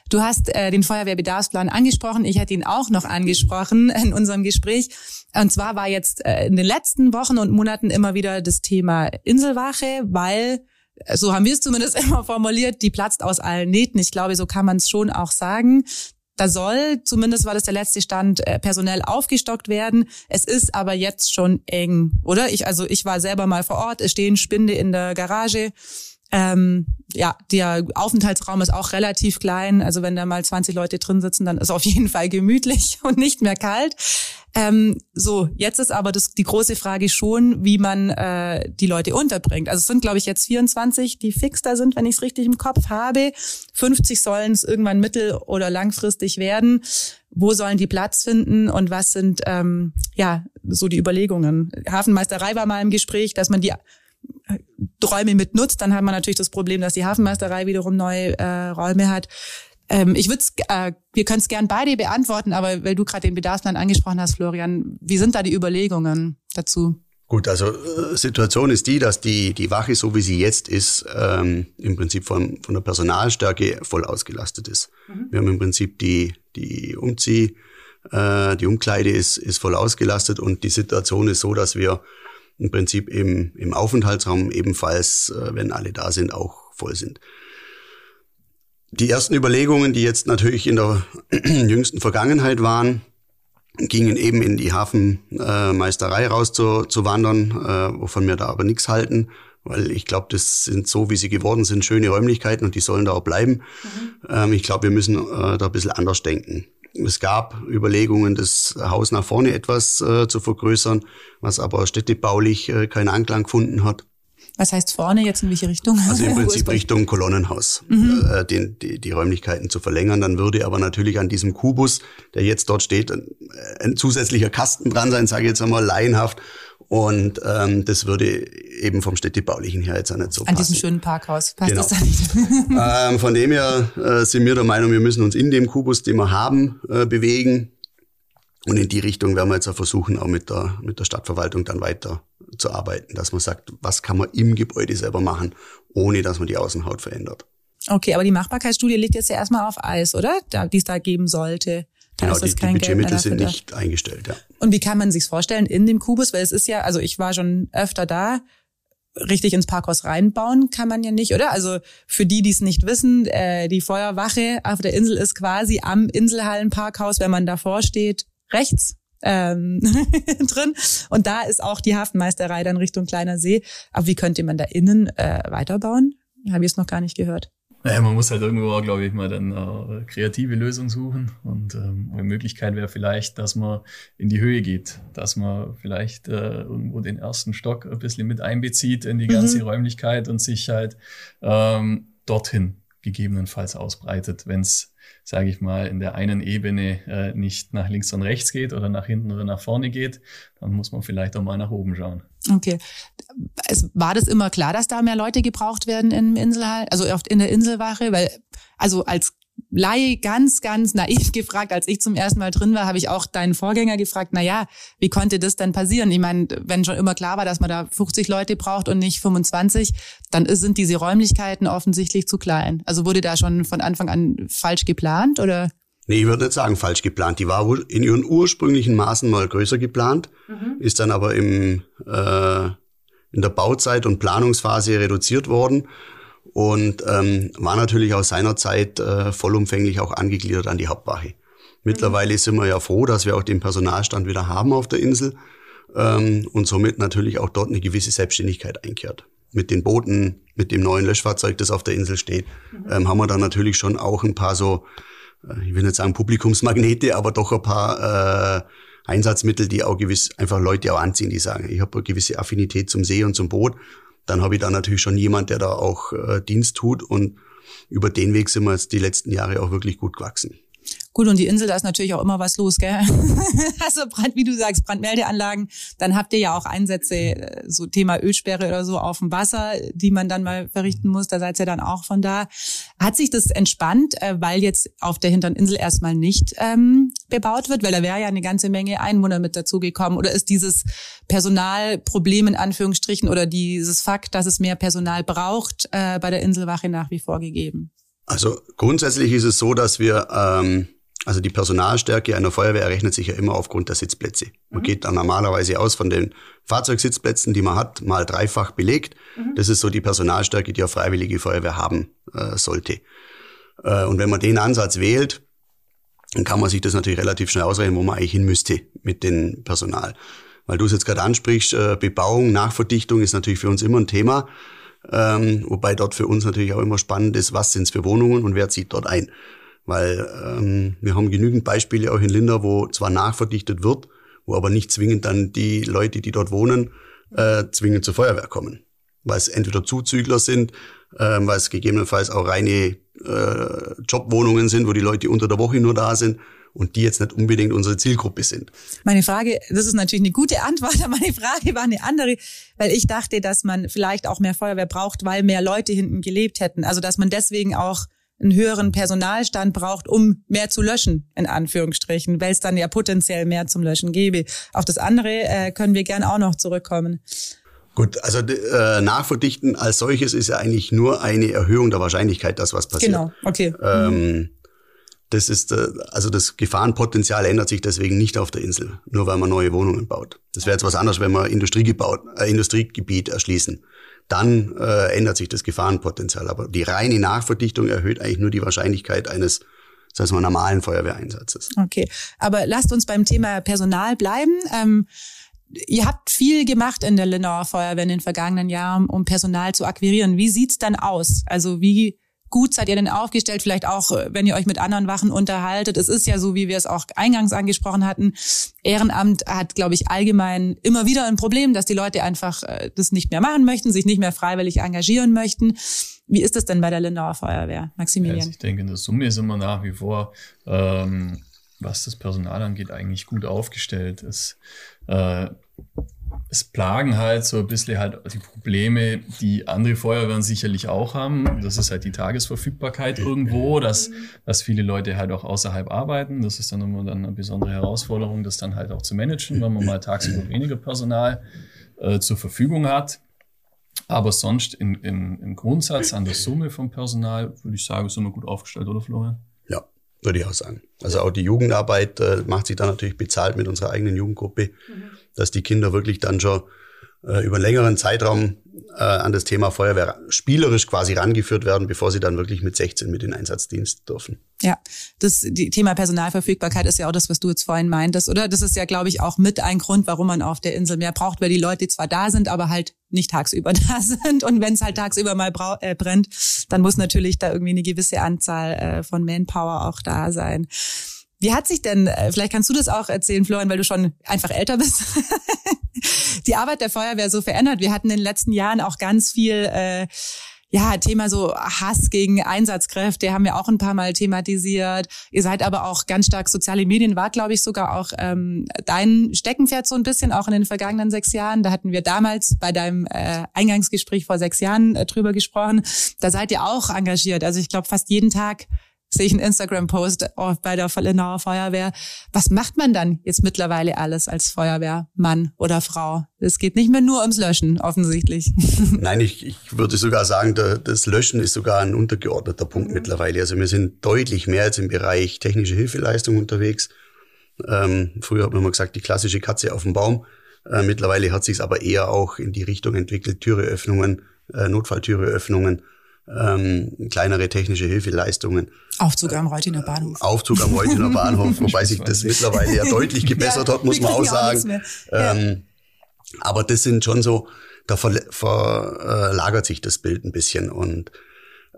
Speaker 1: Du hast äh, den Feuerwehrbedarfsplan angesprochen. Ich hätte ihn auch noch angesprochen in unserem Gespräch. Und zwar war jetzt äh, in den letzten Wochen und Monaten immer wieder das Thema Inselwache, weil äh, so haben wir es zumindest immer formuliert, die platzt aus allen Nähten. Ich glaube, so kann man es schon auch sagen. Da soll, zumindest war das der letzte Stand, äh, personell aufgestockt werden. Es ist aber jetzt schon eng, oder? Ich, also ich war selber mal vor Ort, es stehen Spinde in der Garage. Ähm, ja, der Aufenthaltsraum ist auch relativ klein. Also wenn da mal 20 Leute drin sitzen, dann ist auf jeden Fall gemütlich und nicht mehr kalt. Ähm, so, jetzt ist aber das, die große Frage schon, wie man äh, die Leute unterbringt. Also es sind, glaube ich, jetzt 24, die fix da sind, wenn ich es richtig im Kopf habe. 50 sollen es irgendwann mittel- oder langfristig werden. Wo sollen die Platz finden und was sind ähm, ja so die Überlegungen? Hafenmeisterei war mal im Gespräch, dass man die Räume mit nutzt, dann hat man natürlich das Problem, dass die Hafenmeisterei wiederum neue äh, Räume hat. Ähm, ich würde, äh, wir können es gern beide beantworten, aber weil du gerade den Bedarfsplan angesprochen hast, Florian, wie sind da die Überlegungen dazu?
Speaker 2: Gut, also äh, Situation ist die, dass die, die Wache, so wie sie jetzt ist, ähm, im Prinzip von, von der Personalstärke voll ausgelastet ist. Mhm. Wir haben im Prinzip die, die Umzieh, äh, die Umkleide ist, ist voll ausgelastet und die Situation ist so, dass wir im Prinzip im, im Aufenthaltsraum ebenfalls, äh, wenn alle da sind, auch voll sind. Die ersten Überlegungen, die jetzt natürlich in der jüngsten Vergangenheit waren, gingen eben in die Hafenmeisterei raus zu, zu wandern, äh, wovon wir da aber nichts halten, weil ich glaube, das sind so, wie sie geworden sind, schöne Räumlichkeiten und die sollen da auch bleiben. Mhm. Ähm, ich glaube, wir müssen äh, da ein bisschen anders denken. Es gab Überlegungen, das Haus nach vorne etwas äh, zu vergrößern, was aber städtebaulich äh, keinen Anklang gefunden hat.
Speaker 1: Was heißt vorne jetzt in welche Richtung?
Speaker 2: Also im Prinzip Richtung Kolonnenhaus, mhm. äh, den, die, die Räumlichkeiten zu verlängern. Dann würde aber natürlich an diesem Kubus, der jetzt dort steht, ein, ein zusätzlicher Kasten dran sein, sage ich jetzt einmal laienhaft. Und ähm, das würde eben vom städtebaulichen her jetzt auch nicht so
Speaker 1: An
Speaker 2: passen.
Speaker 1: diesem schönen Parkhaus
Speaker 2: passt genau. das da nicht. ähm, von dem her äh, sind wir der Meinung, wir müssen uns in dem Kubus, den wir haben, äh, bewegen. Und in die Richtung werden wir jetzt auch versuchen, auch mit der, mit der Stadtverwaltung dann weiter zu arbeiten, dass man sagt, was kann man im Gebäude selber machen, ohne dass man die Außenhaut verändert.
Speaker 1: Okay, aber die Machbarkeitsstudie liegt jetzt ja erstmal auf Eis, oder? die es da geben sollte.
Speaker 2: Genau, die, die Budgetmittel sind nicht eingestellt, ja.
Speaker 1: Und wie kann man sich's vorstellen in dem Kubus? Weil es ist ja, also ich war schon öfter da, richtig ins Parkhaus reinbauen kann man ja nicht, oder? Also für die, die es nicht wissen, äh, die Feuerwache auf der Insel ist quasi am Inselhallenparkhaus, wenn man davor steht, rechts ähm, drin. Und da ist auch die Hafenmeisterei dann Richtung Kleiner See. Aber wie könnte man da innen äh, weiterbauen? Habe ich es noch gar nicht gehört.
Speaker 3: Naja, man muss halt irgendwo, glaube ich, mal dann äh, kreative Lösungen suchen. Und ähm, eine Möglichkeit wäre vielleicht, dass man in die Höhe geht, dass man vielleicht äh, irgendwo den ersten Stock ein bisschen mit einbezieht in die ganze mhm. Räumlichkeit und sich halt ähm, dorthin gegebenenfalls ausbreitet, wenn es, sage ich mal, in der einen Ebene äh, nicht nach links und rechts geht oder nach hinten oder nach vorne geht, dann muss man vielleicht auch mal nach oben schauen.
Speaker 1: Okay. Es, war das immer klar, dass da mehr Leute gebraucht werden im Inselhalt, also oft in der Inselwache? Weil, also als Laie ganz, ganz naiv gefragt, als ich zum ersten Mal drin war, habe ich auch deinen Vorgänger gefragt, na ja, wie konnte das denn passieren? Ich meine, wenn schon immer klar war, dass man da 50 Leute braucht und nicht 25, dann sind diese Räumlichkeiten offensichtlich zu klein. Also wurde da schon von Anfang an falsch geplant oder?
Speaker 2: Nee, ich würde nicht sagen falsch geplant. Die war in ihren ursprünglichen Maßen mal größer geplant, mhm. ist dann aber im, äh, in der Bauzeit und Planungsphase reduziert worden und ähm, war natürlich aus seiner Zeit äh, vollumfänglich auch angegliedert an die Hauptwache. Mittlerweile mhm. sind wir ja froh, dass wir auch den Personalstand wieder haben auf der Insel ähm, und somit natürlich auch dort eine gewisse Selbstständigkeit einkehrt. Mit den Booten, mit dem neuen Löschfahrzeug, das auf der Insel steht, mhm. ähm, haben wir dann natürlich schon auch ein paar so, äh, ich will nicht sagen Publikumsmagnete, aber doch ein paar äh, Einsatzmittel, die auch gewiss einfach Leute auch anziehen, die sagen, ich habe eine gewisse Affinität zum See und zum Boot dann habe ich da natürlich schon jemand, der da auch äh, Dienst tut und über den Weg sind wir jetzt die letzten Jahre auch wirklich gut gewachsen.
Speaker 1: Gut, und die Insel, da ist natürlich auch immer was los, gell? also Brand, wie du sagst, Brandmeldeanlagen, dann habt ihr ja auch Einsätze, äh, so Thema Ölsperre oder so auf dem Wasser, die man dann mal verrichten muss, da seid ihr dann auch von da. Hat sich das entspannt, äh, weil jetzt auf der hinteren Insel erstmal nicht ähm, bebaut wird, weil da wäre ja eine ganze Menge Einwohner mit dazugekommen? Oder ist dieses Personalproblem in Anführungsstrichen oder dieses Fakt, dass es mehr Personal braucht, äh, bei der Inselwache nach wie vor gegeben?
Speaker 2: Also grundsätzlich ist es so, dass wir, ähm, also die Personalstärke einer Feuerwehr errechnet sich ja immer aufgrund der Sitzplätze. Man mhm. geht dann normalerweise aus von den Fahrzeugsitzplätzen, die man hat, mal dreifach belegt. Mhm. Das ist so die Personalstärke, die eine freiwillige Feuerwehr haben äh, sollte. Äh, und wenn man den Ansatz wählt, dann kann man sich das natürlich relativ schnell ausrechnen, wo man eigentlich hin müsste mit dem Personal. Weil du es jetzt gerade ansprichst, äh, Bebauung, Nachverdichtung ist natürlich für uns immer ein Thema. Ähm, wobei dort für uns natürlich auch immer spannend ist, was sind es für Wohnungen und wer zieht dort ein. Weil ähm, wir haben genügend Beispiele auch in Linda, wo zwar nachverdichtet wird, wo aber nicht zwingend dann die Leute, die dort wohnen, äh, zwingend zur Feuerwehr kommen. Weil es entweder Zuzügler sind, äh, weil es gegebenenfalls auch reine äh, Jobwohnungen sind, wo die Leute unter der Woche nur da sind und die jetzt nicht unbedingt unsere Zielgruppe sind.
Speaker 1: Meine Frage, das ist natürlich eine gute Antwort, aber meine Frage war eine andere, weil ich dachte, dass man vielleicht auch mehr Feuerwehr braucht, weil mehr Leute hinten gelebt hätten. Also dass man deswegen auch einen höheren Personalstand braucht, um mehr zu löschen, in Anführungsstrichen, weil es dann ja potenziell mehr zum Löschen gäbe. Auf das andere äh, können wir gern auch noch zurückkommen.
Speaker 2: Gut, also äh, Nachverdichten als solches ist ja eigentlich nur eine Erhöhung der Wahrscheinlichkeit, dass was passiert.
Speaker 1: Genau, okay.
Speaker 2: Ähm, mhm. Das ist, äh, also das Gefahrenpotenzial ändert sich deswegen nicht auf der Insel, nur weil man neue Wohnungen baut. Das wäre jetzt was anderes, wenn wir Industriegebaut, äh, Industriegebiet erschließen. Dann äh, ändert sich das Gefahrenpotenzial. Aber die reine Nachverdichtung erhöht eigentlich nur die Wahrscheinlichkeit eines das heißt mal normalen Feuerwehreinsatzes.
Speaker 1: Okay, aber lasst uns beim Thema Personal bleiben. Ähm, ihr habt viel gemacht in der Lindauer Feuerwehr in den vergangenen Jahren, um Personal zu akquirieren. Wie sieht's dann aus? Also wie gut seid ihr denn aufgestellt? Vielleicht auch, äh, wenn ihr euch mit anderen Wachen unterhaltet. Es ist ja so, wie wir es auch eingangs angesprochen hatten. Ehrenamt hat, glaube ich, allgemein immer wieder ein Problem, dass die Leute einfach äh, das nicht mehr machen möchten, sich nicht mehr freiwillig engagieren möchten. Wie ist das denn bei der Lindauer Feuerwehr, Maximilian?
Speaker 3: Also ich denke, in der Summe sind wir nach wie vor, ähm, was das Personal angeht, eigentlich gut aufgestellt. Es, äh, es plagen halt so ein bisschen halt die Probleme, die andere Feuerwehren sicherlich auch haben. Das ist halt die Tagesverfügbarkeit irgendwo, dass, dass viele Leute halt auch außerhalb arbeiten. Das ist dann immer dann eine besondere Herausforderung, das dann halt auch zu managen, wenn man mal tagsüber weniger Personal äh, zur Verfügung hat. Aber sonst in, in, im Grundsatz an der Summe vom Personal würde ich sagen, sind wir gut aufgestellt, oder Florian?
Speaker 2: Ja, würde ich auch sagen. Also auch die Jugendarbeit äh, macht sich dann natürlich bezahlt mit unserer eigenen Jugendgruppe. Mhm dass die Kinder wirklich dann schon äh, über einen längeren Zeitraum äh, an das Thema Feuerwehr spielerisch quasi rangeführt werden, bevor sie dann wirklich mit 16 mit in Einsatzdienst dürfen.
Speaker 1: Ja, das die Thema Personalverfügbarkeit ist ja auch das, was du jetzt vorhin meintest, oder? Das ist ja, glaube ich, auch mit ein Grund, warum man auf der Insel mehr braucht, weil die Leute zwar da sind, aber halt nicht tagsüber da sind. Und wenn es halt tagsüber mal äh, brennt, dann muss natürlich da irgendwie eine gewisse Anzahl äh, von Manpower auch da sein. Wie hat sich denn, äh, vielleicht kannst du das auch erzählen, Florian, weil du schon einfach älter bist, die Arbeit der Feuerwehr so verändert? Wir hatten in den letzten Jahren auch ganz viel, äh, ja, Thema so Hass gegen Einsatzkräfte haben wir auch ein paar Mal thematisiert. Ihr seid aber auch ganz stark soziale Medien, war, glaube ich, sogar auch ähm, dein Steckenpferd so ein bisschen, auch in den vergangenen sechs Jahren. Da hatten wir damals bei deinem äh, Eingangsgespräch vor sechs Jahren äh, drüber gesprochen. Da seid ihr auch engagiert. Also ich glaube, fast jeden Tag sehe ich einen Instagram-Post bei der Lindauer Feuerwehr. Was macht man dann jetzt mittlerweile alles als Feuerwehrmann oder Frau? Es geht nicht mehr nur ums Löschen, offensichtlich.
Speaker 2: Nein, ich, ich würde sogar sagen, das Löschen ist sogar ein untergeordneter Punkt mhm. mittlerweile. Also wir sind deutlich mehr jetzt im Bereich technische Hilfeleistung unterwegs. Ähm, früher hat man immer gesagt, die klassische Katze auf dem Baum. Äh, mittlerweile hat sich es aber eher auch in die Richtung entwickelt, Türeöffnungen, äh, Notfalltüreöffnungen ähm, kleinere technische Hilfeleistungen.
Speaker 1: Aufzug am Reutiner Bahnhof.
Speaker 2: Aufzug am Reutiner Bahnhof, wobei sich das mittlerweile ja deutlich gebessert ja, hat, muss man auch sagen. Auch ähm, aber das sind schon so, da verlagert sich das Bild ein bisschen und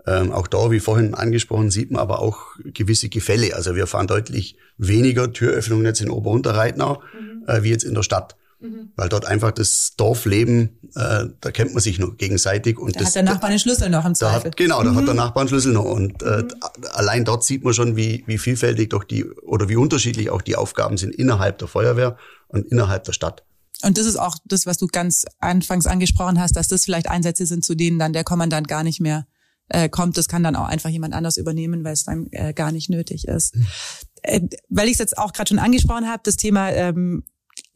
Speaker 2: ähm, auch da, wie vorhin angesprochen, sieht man aber auch gewisse Gefälle. Also wir fahren deutlich weniger Türöffnungen jetzt in Oberunterreitnau mhm. äh, wie jetzt in der Stadt. Mhm. Weil dort einfach das Dorfleben, äh, da kennt man sich nur gegenseitig. Und
Speaker 1: da
Speaker 2: das,
Speaker 1: hat der Nachbar einen Schlüssel noch im Zweifel.
Speaker 2: Hat, genau, da mhm. hat der Nachbar einen Schlüssel noch. Und äh, mhm. allein dort sieht man schon, wie, wie vielfältig doch die oder wie unterschiedlich auch die Aufgaben sind innerhalb der Feuerwehr und innerhalb der Stadt.
Speaker 1: Und das ist auch das, was du ganz anfangs angesprochen hast, dass das vielleicht Einsätze sind, zu denen dann der Kommandant gar nicht mehr äh, kommt. Das kann dann auch einfach jemand anders übernehmen, weil es dann äh, gar nicht nötig ist. Mhm. Äh, weil ich es jetzt auch gerade schon angesprochen habe, das Thema ähm,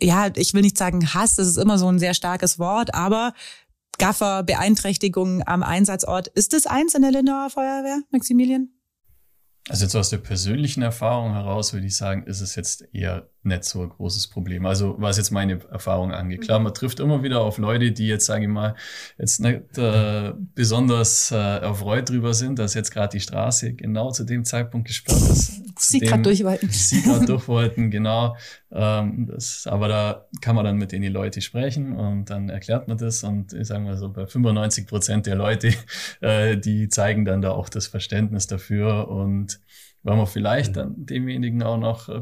Speaker 1: ja, ich will nicht sagen Hass, das ist immer so ein sehr starkes Wort, aber Gaffer, Beeinträchtigung am Einsatzort. Ist das eins in der Lindauer Feuerwehr, Maximilian?
Speaker 3: Also jetzt aus der persönlichen Erfahrung heraus würde ich sagen, ist es jetzt eher nicht so ein großes Problem. Also was jetzt meine Erfahrung angeht. Klar, man trifft immer wieder auf Leute, die jetzt, sage ich mal, jetzt nicht äh, besonders äh, erfreut drüber sind, dass jetzt gerade die Straße genau zu dem Zeitpunkt gesperrt ist.
Speaker 1: Sie gerade durch wollten.
Speaker 3: Sie gerade durch wollten, genau. Ähm, das, aber da kann man dann mit denen die Leute sprechen und dann erklärt man das und ich sage mal so, bei 95 Prozent der Leute, äh, die zeigen dann da auch das Verständnis dafür und weil man vielleicht mhm. dann demjenigen auch noch, äh,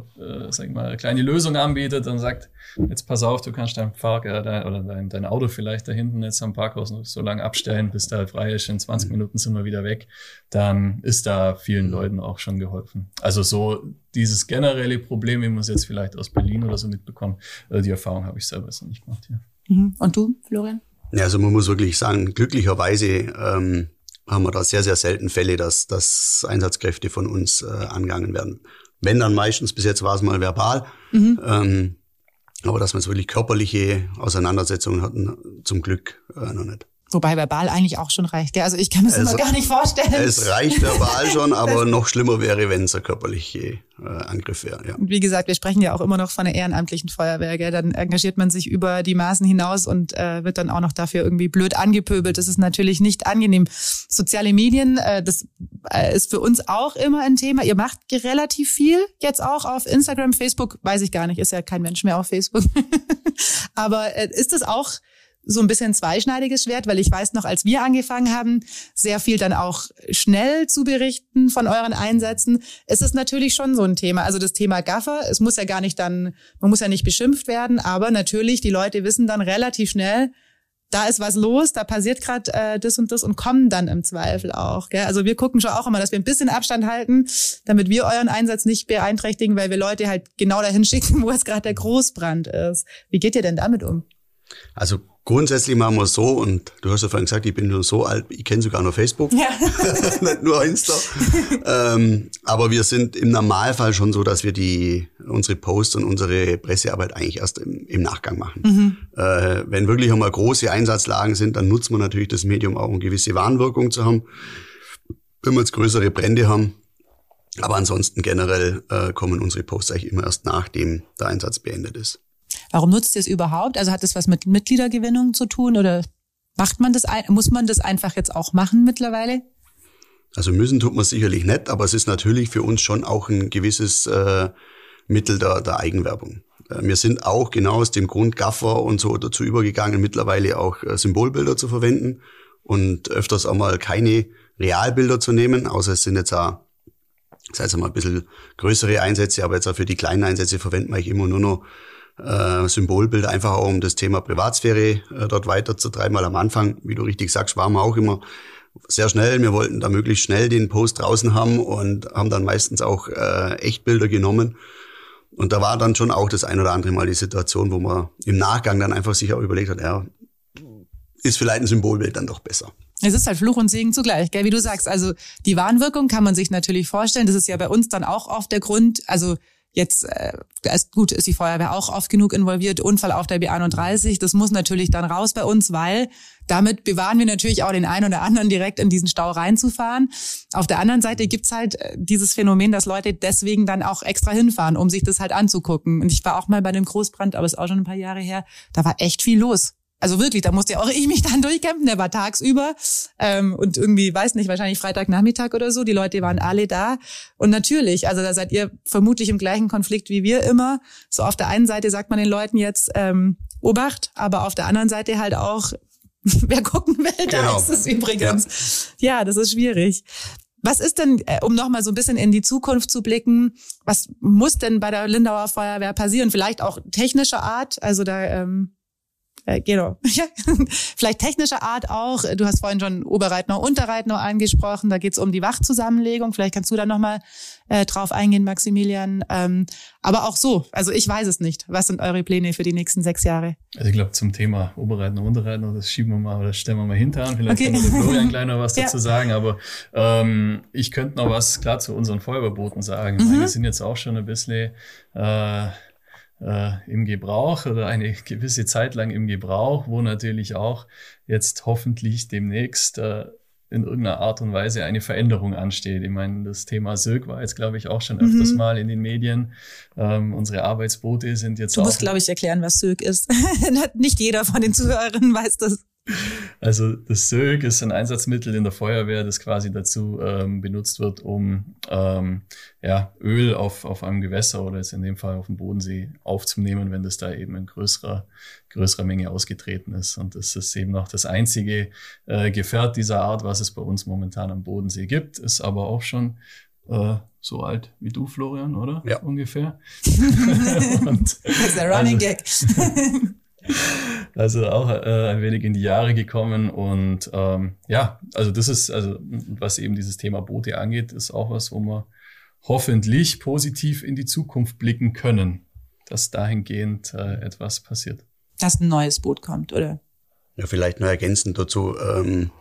Speaker 3: sag ich mal, eine kleine Lösung anbietet und sagt, jetzt pass auf, du kannst dein Park äh, dein, oder dein, dein Auto vielleicht da hinten jetzt am Parkhaus noch so lange abstellen, bis der halt frei ist, in 20 mhm. Minuten sind wir wieder weg, dann ist da vielen Leuten auch schon geholfen. Also so dieses generelle Problem, wie man es jetzt vielleicht aus Berlin oder so mitbekommt, äh, die Erfahrung habe ich selber so nicht gemacht. Ja.
Speaker 1: Mhm. Und du, Florian?
Speaker 2: Ja, also man muss wirklich sagen, glücklicherweise ähm, haben wir da sehr, sehr selten Fälle, dass, dass Einsatzkräfte von uns äh, angegangen werden. Wenn dann meistens, bis jetzt war es mal verbal, mhm. ähm, aber dass wir jetzt wirklich körperliche Auseinandersetzungen hatten, zum Glück äh, noch nicht.
Speaker 1: Wobei verbal eigentlich auch schon reicht. Gell? Also ich kann mir das immer gar nicht vorstellen.
Speaker 2: Es reicht verbal schon, aber noch schlimmer wäre, wenn es ein körperlicher äh, Angriff wäre. Ja.
Speaker 1: Und wie gesagt, wir sprechen ja auch immer noch von einer ehrenamtlichen Feuerwehr. Gell? Dann engagiert man sich über die Maßen hinaus und äh, wird dann auch noch dafür irgendwie blöd angepöbelt. Das ist natürlich nicht angenehm. Soziale Medien, äh, das äh, ist für uns auch immer ein Thema. Ihr macht relativ viel jetzt auch auf Instagram, Facebook, weiß ich gar nicht, ist ja kein Mensch mehr auf Facebook. aber äh, ist das auch so ein bisschen zweischneidiges Schwert, weil ich weiß noch, als wir angefangen haben, sehr viel dann auch schnell zu berichten von euren Einsätzen. Es ist natürlich schon so ein Thema. Also das Thema Gaffer, es muss ja gar nicht dann, man muss ja nicht beschimpft werden, aber natürlich, die Leute wissen dann relativ schnell, da ist was los, da passiert gerade äh, das und das und kommen dann im Zweifel auch. Gell? Also wir gucken schon auch immer, dass wir ein bisschen Abstand halten, damit wir euren Einsatz nicht beeinträchtigen, weil wir Leute halt genau dahin schicken, wo es gerade der Großbrand ist. Wie geht ihr denn damit um?
Speaker 2: Also Grundsätzlich machen wir es so, und du hast ja vorhin gesagt, ich bin nur so alt, ich kenne sogar noch Facebook, ja. nicht nur Insta. ähm, aber wir sind im Normalfall schon so, dass wir die unsere Posts und unsere Pressearbeit eigentlich erst im, im Nachgang machen. Mhm. Äh, wenn wirklich einmal große Einsatzlagen sind, dann nutzt man natürlich das Medium auch, um gewisse Warnwirkung zu haben. Wenn wir jetzt größere Brände haben, aber ansonsten generell äh, kommen unsere Posts eigentlich immer erst nachdem der Einsatz beendet ist.
Speaker 1: Warum nutzt ihr es überhaupt? Also hat es was mit Mitgliedergewinnung zu tun oder macht man das, muss man das einfach jetzt auch machen mittlerweile?
Speaker 2: Also müssen tut man sicherlich nicht, aber es ist natürlich für uns schon auch ein gewisses äh, Mittel der, der Eigenwerbung. Äh, wir sind auch genau aus dem Grund Gaffer und so dazu übergegangen, mittlerweile auch äh, Symbolbilder zu verwenden und öfters auch mal keine Realbilder zu nehmen, außer es sind jetzt auch, das heißt mal ein bisschen größere Einsätze, aber jetzt auch für die kleinen Einsätze verwenden wir immer nur noch äh, Symbolbilder, einfach auch um das Thema Privatsphäre äh, dort weiterzutreiben, weil am Anfang, wie du richtig sagst, waren wir auch immer sehr schnell. Wir wollten da möglichst schnell den Post draußen haben und haben dann meistens auch äh, Echtbilder genommen. Und da war dann schon auch das ein oder andere Mal die Situation, wo man im Nachgang dann einfach sich auch überlegt hat, ja, ist vielleicht ein Symbolbild dann doch besser.
Speaker 1: Es ist halt Fluch und Segen zugleich, gell? wie du sagst. Also die Warnwirkung kann man sich natürlich vorstellen. Das ist ja bei uns dann auch oft der Grund. Also jetzt äh, ist gut ist die Feuerwehr auch oft genug involviert. Unfall auf der B31, das muss natürlich dann raus bei uns, weil damit bewahren wir natürlich auch den einen oder anderen direkt in diesen Stau reinzufahren. Auf der anderen Seite gibt's halt äh, dieses Phänomen, dass Leute deswegen dann auch extra hinfahren, um sich das halt anzugucken. Und ich war auch mal bei dem Großbrand, aber ist auch schon ein paar Jahre her. Da war echt viel los. Also wirklich, da musste ja auch ich mich dann durchkämpfen. Der war tagsüber ähm, und irgendwie, weiß nicht, wahrscheinlich Freitagnachmittag oder so. Die Leute waren alle da. Und natürlich, also da seid ihr vermutlich im gleichen Konflikt wie wir immer. So auf der einen Seite sagt man den Leuten jetzt ähm, Obacht, aber auf der anderen Seite halt auch, wer gucken will, da
Speaker 2: Genau.
Speaker 1: ist es übrigens. Ja. ja, das ist schwierig. Was ist denn, äh, um nochmal so ein bisschen in die Zukunft zu blicken, was muss denn bei der Lindauer Feuerwehr passieren? Vielleicht auch technischer Art, also da ähm, äh, genau. Ja. Vielleicht technischer Art auch. Du hast vorhin schon Oberreitner, Unterreitner angesprochen. Da geht's um die Wachzusammenlegung. Vielleicht kannst du da nochmal äh, drauf eingehen, Maximilian. Ähm, aber auch so. Also ich weiß es nicht. Was sind eure Pläne für die nächsten sechs Jahre?
Speaker 3: Also ich glaube zum Thema Oberreitner, Unterreitner, das schieben wir mal oder stellen wir mal hinterher. Vielleicht
Speaker 1: Okay.
Speaker 3: kann der Florian noch was
Speaker 1: Ja.
Speaker 3: dazu sagen. Aber ähm, ich könnte noch was klar zu unseren Feuerwehrbooten sagen.
Speaker 1: Mhm.
Speaker 3: meine, die sind jetzt auch schon ein bisschen äh, im Gebrauch oder eine gewisse Zeit lang im Gebrauch, wo natürlich auch jetzt hoffentlich demnächst äh, in irgendeiner Art und Weise eine Veränderung ansteht. Ich meine, das Thema Silk war jetzt, glaube ich, auch schon öfters
Speaker 1: Mhm.
Speaker 3: mal in den Medien. Ähm, unsere Arbeitsboote sind jetzt
Speaker 1: Du musst, glaube ich, erklären, was Sög ist. nicht jeder von den Zuhörern weiß das.
Speaker 3: Also das Sög ist ein Einsatzmittel in der Feuerwehr, das quasi dazu ähm, benutzt wird, um ähm, ja, Öl auf, auf einem Gewässer oder jetzt in dem Fall auf dem Bodensee aufzunehmen, wenn das da eben in größerer, größerer Menge ausgetreten ist. Und das ist eben noch das einzige äh, Gefährt dieser Art, was es bei uns momentan am Bodensee gibt, ist aber auch schon äh, so alt wie du, Florian, oder?
Speaker 2: Ja.
Speaker 3: Ungefähr.
Speaker 1: Das ist der Running
Speaker 3: Also-
Speaker 1: Gag.
Speaker 3: Also auch äh, ein wenig in die Jahre gekommen und ähm, ja, also das ist, also was eben dieses Thema Boote angeht, ist auch was, wo wir hoffentlich positiv in die Zukunft blicken können, dass dahingehend äh, etwas passiert.
Speaker 1: Dass ein neues Boot kommt, oder?
Speaker 2: Ja, vielleicht noch ergänzend dazu. Ähm,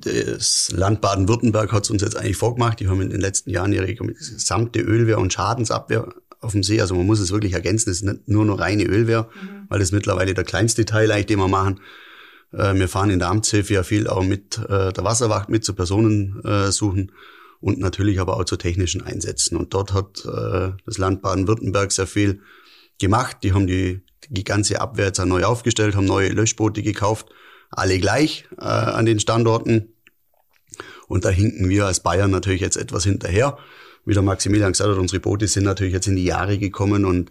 Speaker 2: das Land Baden-Württemberg hat es uns jetzt eigentlich vorgemacht. Die haben in den letzten Jahren ihre gesamte Ölwehr und Schadensabwehr auf dem See. Also man muss es wirklich ergänzen. Es ist nicht nur noch reine Ölwehr, weil das mittlerweile der kleinste Teil eigentlich, den wir machen. Äh, wir fahren in der Amtshilfe ja viel auch mit äh, der Wasserwacht mit zu Personen äh, suchen und natürlich aber auch zu technischen Einsätzen. Und dort hat äh, das Land Baden-Württemberg sehr viel gemacht. Die haben die, die ganze Abwehr jetzt neu aufgestellt, haben neue Löschboote gekauft, alle gleich äh, an den Standorten. Und da hinken wir als Bayern natürlich jetzt etwas hinterher. Wie der Maximilian gesagt hat, unsere Boote sind natürlich jetzt in die Jahre gekommen und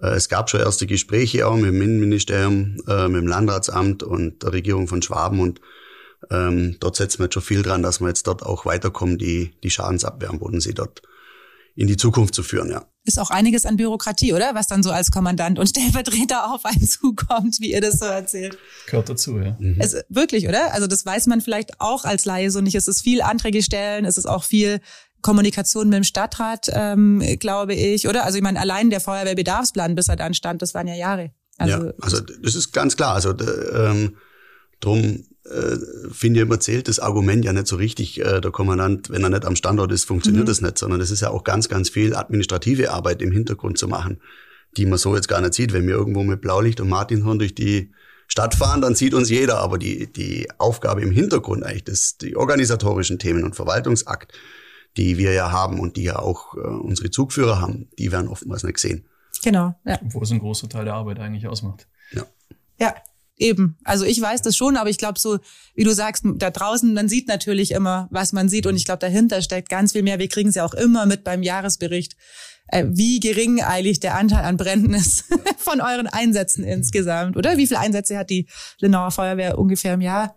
Speaker 2: äh, es gab schon erste Gespräche auch mit dem Innenministerium, äh, mit dem Landratsamt und der Regierung von Schwaben und ähm, dort setzen wir jetzt schon viel dran, dass wir jetzt dort auch weiterkommen, die, die Schadensabwehr am Bodensee dort in die Zukunft zu führen, ja.
Speaker 1: Ist auch einiges an Bürokratie, oder? Was dann so als Kommandant und Stellvertreter auf einen zukommt, wie ihr das so erzählt.
Speaker 3: Gehört dazu, ja.
Speaker 1: Es, wirklich, oder? Also das weiß man vielleicht auch als Laie so nicht. Es ist viel Anträge stellen, es ist auch viel Kommunikation mit dem Stadtrat, ähm, glaube ich, oder? Also ich meine, allein der Feuerwehrbedarfsplan, bis er dann stand, das waren ja Jahre. Also,
Speaker 2: ja, also das ist ganz klar. Also ähm, drum äh, finde ich immer zählt das Argument ja nicht so richtig. Äh, der Kommandant, wenn er nicht am Standort ist, funktioniert
Speaker 1: Mhm.
Speaker 2: das nicht, sondern das ist ja auch ganz, ganz viel administrative Arbeit im Hintergrund zu machen, die man so jetzt gar nicht sieht. Wenn wir irgendwo mit Blaulicht und Martinshorn durch die Stadt fahren, dann sieht uns jeder. Aber die die Aufgabe im Hintergrund eigentlich, das die organisatorischen Themen und Verwaltungsakt, die wir ja haben und die ja auch äh, unsere Zugführer haben, die werden oftmals nicht gesehen.
Speaker 1: genau, ja.
Speaker 3: Wo es ein großer Teil der Arbeit eigentlich ausmacht.
Speaker 2: Ja.
Speaker 1: Ja, eben. Also ich weiß das schon, aber ich glaube so, wie du sagst, da draußen, man sieht natürlich immer, was man sieht und ich glaube, dahinter steckt ganz viel mehr. Wir kriegen es ja auch immer mit beim Jahresbericht, äh, wie gering eigentlich der Anteil an Bränden ist von euren Einsätzen insgesamt, oder? Wie viele Einsätze hat die Linauer Feuerwehr ungefähr im Jahr?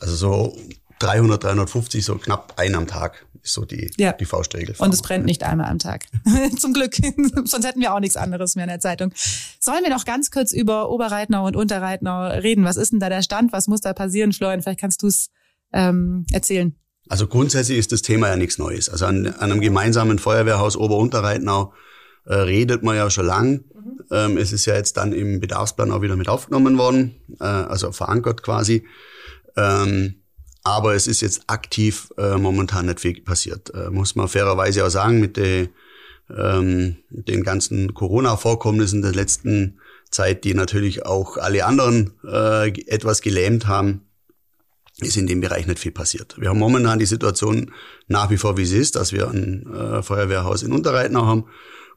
Speaker 2: Also so 300, 350, so knapp ein am Tag ist so die,
Speaker 1: Ja.
Speaker 2: die Faustregel.
Speaker 1: Und es brennt nicht einmal am Tag. Zum Glück. Sonst hätten wir auch nichts anderes mehr in der Zeitung. Sollen wir noch ganz kurz über Oberreitnau und Unterreitnau reden? Was ist denn da der Stand? Was muss da passieren? Florian, vielleicht kannst du es ähm, erzählen.
Speaker 2: Also grundsätzlich ist das Thema ja nichts Neues. Also an, an einem gemeinsamen Feuerwehrhaus Ober-Unterreitnau äh, redet man ja schon lang. Ähm, es ist ja jetzt dann im Bedarfsplan auch wieder mit aufgenommen worden, äh, also verankert quasi. Ähm, aber es ist jetzt aktiv äh, momentan nicht viel passiert. Äh, muss man fairerweise auch sagen, mit de, ähm, den ganzen Corona-Vorkommnissen der letzten Zeit, die natürlich auch alle anderen äh, etwas gelähmt haben, ist in dem Bereich nicht viel passiert. Wir haben momentan die Situation nach wie vor, wie sie ist, dass wir ein äh, Feuerwehrhaus in Unterreitnau haben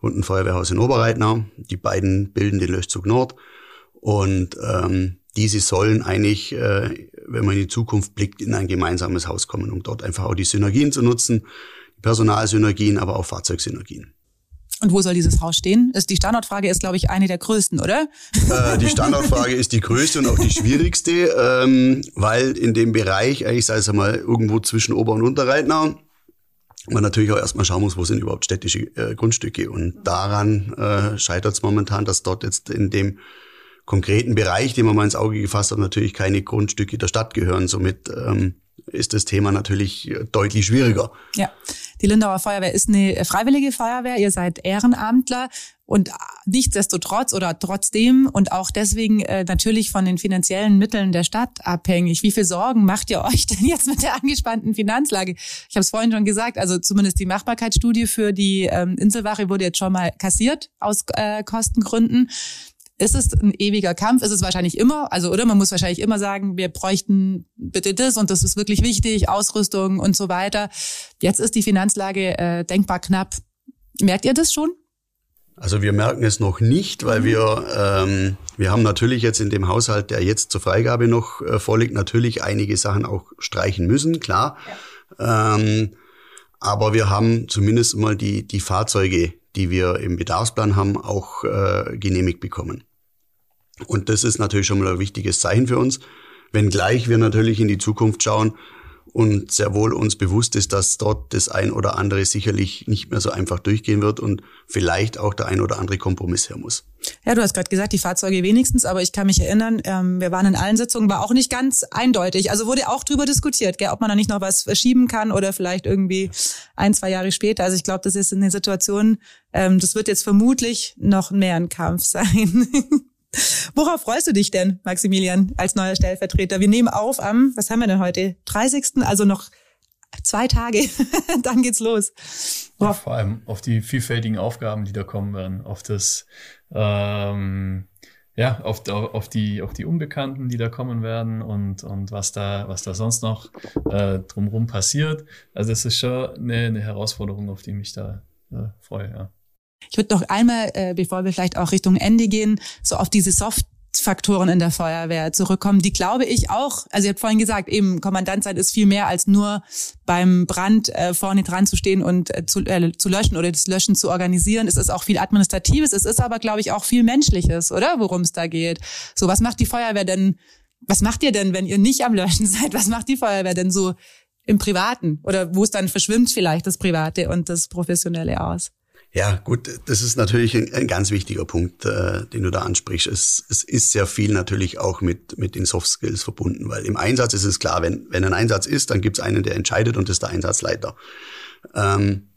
Speaker 2: und ein Feuerwehrhaus in Oberreitnau. Die beiden bilden den Löschzug Nord. Und ähm, diese sollen eigentlich, äh, wenn man in die Zukunft blickt, in ein gemeinsames Haus kommen, um dort einfach auch die Synergien zu nutzen, Personalsynergien, aber auch Fahrzeugsynergien.
Speaker 1: Und wo soll dieses Haus stehen? Ist die Standortfrage ist, glaube ich, eine der größten, oder?
Speaker 2: Äh, die Standortfrage ist die größte und auch die schwierigste, ähm, weil in dem Bereich, ich sage es mal, irgendwo zwischen Ober- und Unterreitnau, man natürlich auch erstmal schauen muss, wo sind überhaupt städtische äh, Grundstücke. Und daran äh, scheitert es momentan, dass dort jetzt in dem konkreten Bereich, den man mal ins Auge gefasst hat, natürlich keine Grundstücke der Stadt gehören. Somit ähm, ist das Thema natürlich deutlich schwieriger.
Speaker 1: Ja, die Lindauer Feuerwehr ist eine freiwillige Feuerwehr. Ihr seid Ehrenamtler und nichtsdestotrotz oder trotzdem und auch deswegen äh, natürlich von den finanziellen Mitteln der Stadt abhängig. Wie viel Sorgen macht ihr euch denn jetzt mit der angespannten Finanzlage? Ich habe es vorhin schon gesagt, also zumindest die Machbarkeitsstudie für die ähm, Inselwache wurde jetzt schon mal kassiert aus äh, Kostengründen. Ist es ein ewiger Kampf? Ist es wahrscheinlich immer? Also, oder man muss wahrscheinlich immer sagen, wir bräuchten bitte das und das ist wirklich wichtig, Ausrüstung und so weiter. Jetzt ist die Finanzlage äh, denkbar knapp. Merkt ihr das schon?
Speaker 2: Also wir merken es noch nicht, weil mhm. wir ähm, wir haben natürlich jetzt in dem Haushalt, der jetzt zur Freigabe noch äh, vorliegt, natürlich einige Sachen auch streichen müssen, klar. Ja. Ähm, aber wir haben zumindest mal die die Fahrzeuge, die wir im Bedarfsplan haben, auch äh, genehmigt bekommen. Und das ist natürlich schon mal ein wichtiges Zeichen für uns. Wenngleich wir natürlich in die Zukunft schauen und sehr wohl uns bewusst ist, dass dort das ein oder andere sicherlich nicht mehr so einfach durchgehen wird und vielleicht auch der ein oder andere Kompromiss her muss.
Speaker 1: Ja, du hast gerade gesagt, die Fahrzeuge wenigstens, aber ich kann mich erinnern, ähm, wir waren in allen Sitzungen, war auch nicht ganz eindeutig. Also wurde auch drüber diskutiert, gell, ob man da nicht noch was verschieben kann oder vielleicht irgendwie ein, zwei Jahre später. Also ich glaube, das ist eine Situation, ähm, das wird jetzt vermutlich noch mehr ein Kampf sein. Worauf freust du dich denn, Maximilian, als neuer Stellvertreter? Wir nehmen auf am, was haben wir denn heute? 30. Also noch zwei Tage, dann geht's los.
Speaker 3: Ja, vor allem auf die vielfältigen Aufgaben, die da kommen werden, auf das, ähm, ja, auf, auf die, auf die Unbekannten, die da kommen werden und, und was da, was da sonst noch äh, drumherum passiert. Also es ist schon eine, eine Herausforderung, auf die mich da äh, freue, ja.
Speaker 1: Ich würde noch einmal, äh, bevor wir vielleicht auch Richtung Ende gehen, so auf diese Soft Faktoren in der Feuerwehr zurückkommen, die glaube ich auch, also ihr habt vorhin gesagt, eben Kommandant sein ist viel mehr als nur beim Brand äh, vorne dran zu stehen und äh, zu, äh, zu löschen oder das Löschen zu organisieren. Es ist auch viel Administratives, es ist aber, glaube ich, auch viel Menschliches, oder? Worum es da geht. So, was macht die Feuerwehr denn, was macht ihr denn, wenn ihr nicht am Löschen seid? Was macht die Feuerwehr denn so im Privaten? Oder wo es dann verschwimmt vielleicht das Private und das Professionelle aus?
Speaker 2: Ja, gut, das ist natürlich ein, ein ganz wichtiger Punkt, äh, den du da ansprichst. Es, es ist sehr viel natürlich auch mit, mit den Soft Skills verbunden, weil im Einsatz ist es klar, wenn, wenn ein Einsatz ist, dann gibt es einen, der entscheidet und das ist der Einsatzleiter. Ähm,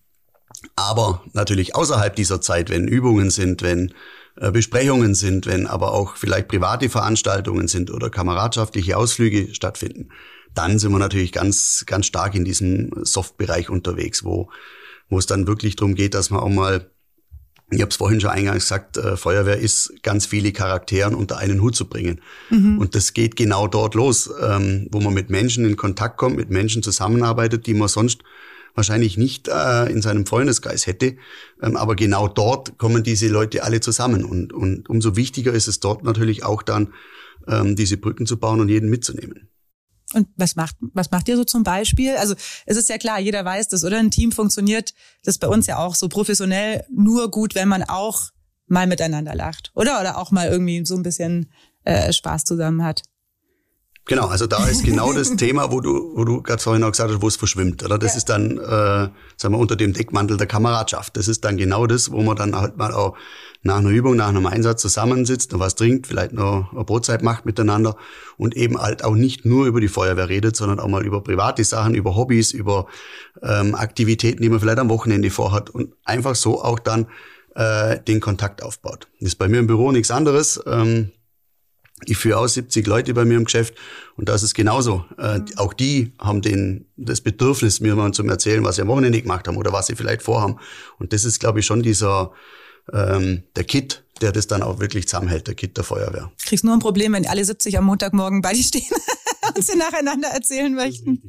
Speaker 2: aber natürlich außerhalb dieser Zeit, wenn Übungen sind, wenn äh, Besprechungen sind, wenn aber auch vielleicht private Veranstaltungen sind oder kameradschaftliche Ausflüge stattfinden, dann sind wir natürlich ganz, ganz stark in diesem Soft-Bereich unterwegs, wo wo es dann wirklich darum geht, dass man auch mal, ich habe es vorhin schon eingangs gesagt, äh, Feuerwehr ist ganz viele Charakteren unter einen Hut zu bringen. Mhm. Und das geht genau dort los, ähm, wo man mit Menschen in Kontakt kommt, mit Menschen zusammenarbeitet, die man sonst wahrscheinlich nicht äh, in seinem Freundeskreis hätte. Ähm, aber genau dort kommen diese Leute alle zusammen. Und, und umso wichtiger ist es dort natürlich auch dann, ähm, diese Brücken zu bauen und jeden mitzunehmen.
Speaker 1: Und was macht, was macht ihr so zum Beispiel? Also es ist ja klar, jeder weiß das, oder? Ein Team funktioniert, das bei uns ja auch so professionell nur gut, wenn man auch mal miteinander lacht, oder? Oder auch mal irgendwie so ein bisschen äh, Spaß zusammen hat.
Speaker 2: Genau, also da ist genau das Thema, wo du, wo du gerade vorhin auch gesagt hast, wo es verschwimmt. Oder das ja. ist dann, äh, sagen wir, unter dem Deckmantel der Kameradschaft. Das ist dann genau das, wo man dann halt mal auch nach einer Übung, nach einem Einsatz zusammensitzt, noch was trinkt, vielleicht noch eine Brotzeit macht miteinander und eben halt auch nicht nur über die Feuerwehr redet, sondern auch mal über private Sachen, über Hobbys, über ähm, Aktivitäten, die man vielleicht am Wochenende vorhat und einfach so auch dann äh, den Kontakt aufbaut. Das ist bei mir im Büro nichts anderes. Ähm, Ich führe auch 70 Leute bei mir im Geschäft und das ist genauso. Äh, auch die haben den, das Bedürfnis, mir mal zu erzählen, was sie am Wochenende gemacht haben oder was sie vielleicht vorhaben. Und das ist, glaube ich, schon dieser, ähm, der Kit, der das dann auch wirklich zusammenhält, der Kit der Feuerwehr.
Speaker 1: Kriegst nur ein Problem, wenn alle 70 am Montagmorgen bei dir stehen und sie nacheinander erzählen möchten.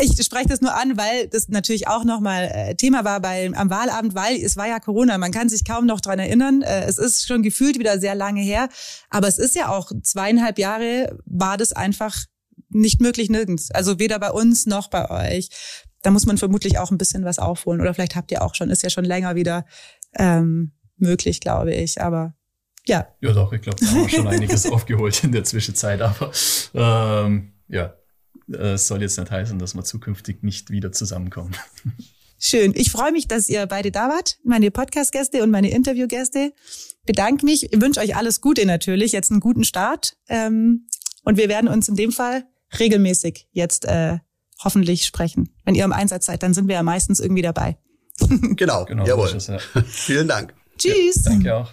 Speaker 1: Ich spreche das nur an, weil das natürlich auch nochmal äh, Thema war bei, am Wahlabend, weil es war ja Corona. Man kann sich kaum noch dran erinnern. Äh, es ist schon gefühlt wieder sehr lange her. Aber es ist ja auch zweieinhalb Jahre war das einfach nicht möglich nirgends. Also weder bei uns noch bei euch. Da muss man vermutlich auch ein bisschen was aufholen. Oder vielleicht habt ihr auch schon, ist ja schon länger wieder ähm, möglich, glaube ich. Aber ja.
Speaker 3: Ja, doch, ich glaube, da haben wir schon einiges aufgeholt in der Zwischenzeit. Aber ähm, ja, es soll jetzt nicht heißen, dass wir zukünftig nicht wieder zusammenkommen.
Speaker 1: Schön. Ich freue mich, dass ihr beide da wart, meine Podcast-Gäste und meine Interview-Gäste. Bedanke mich, ich wünsche euch alles Gute natürlich, jetzt einen guten Start. Ähm, und wir werden uns in dem Fall regelmäßig jetzt äh, hoffentlich sprechen. Wenn ihr im Einsatz seid, dann sind wir ja meistens irgendwie dabei.
Speaker 2: genau, genau jawohl. Es, ja. Vielen Dank.
Speaker 1: Tschüss.
Speaker 3: Ja, danke auch.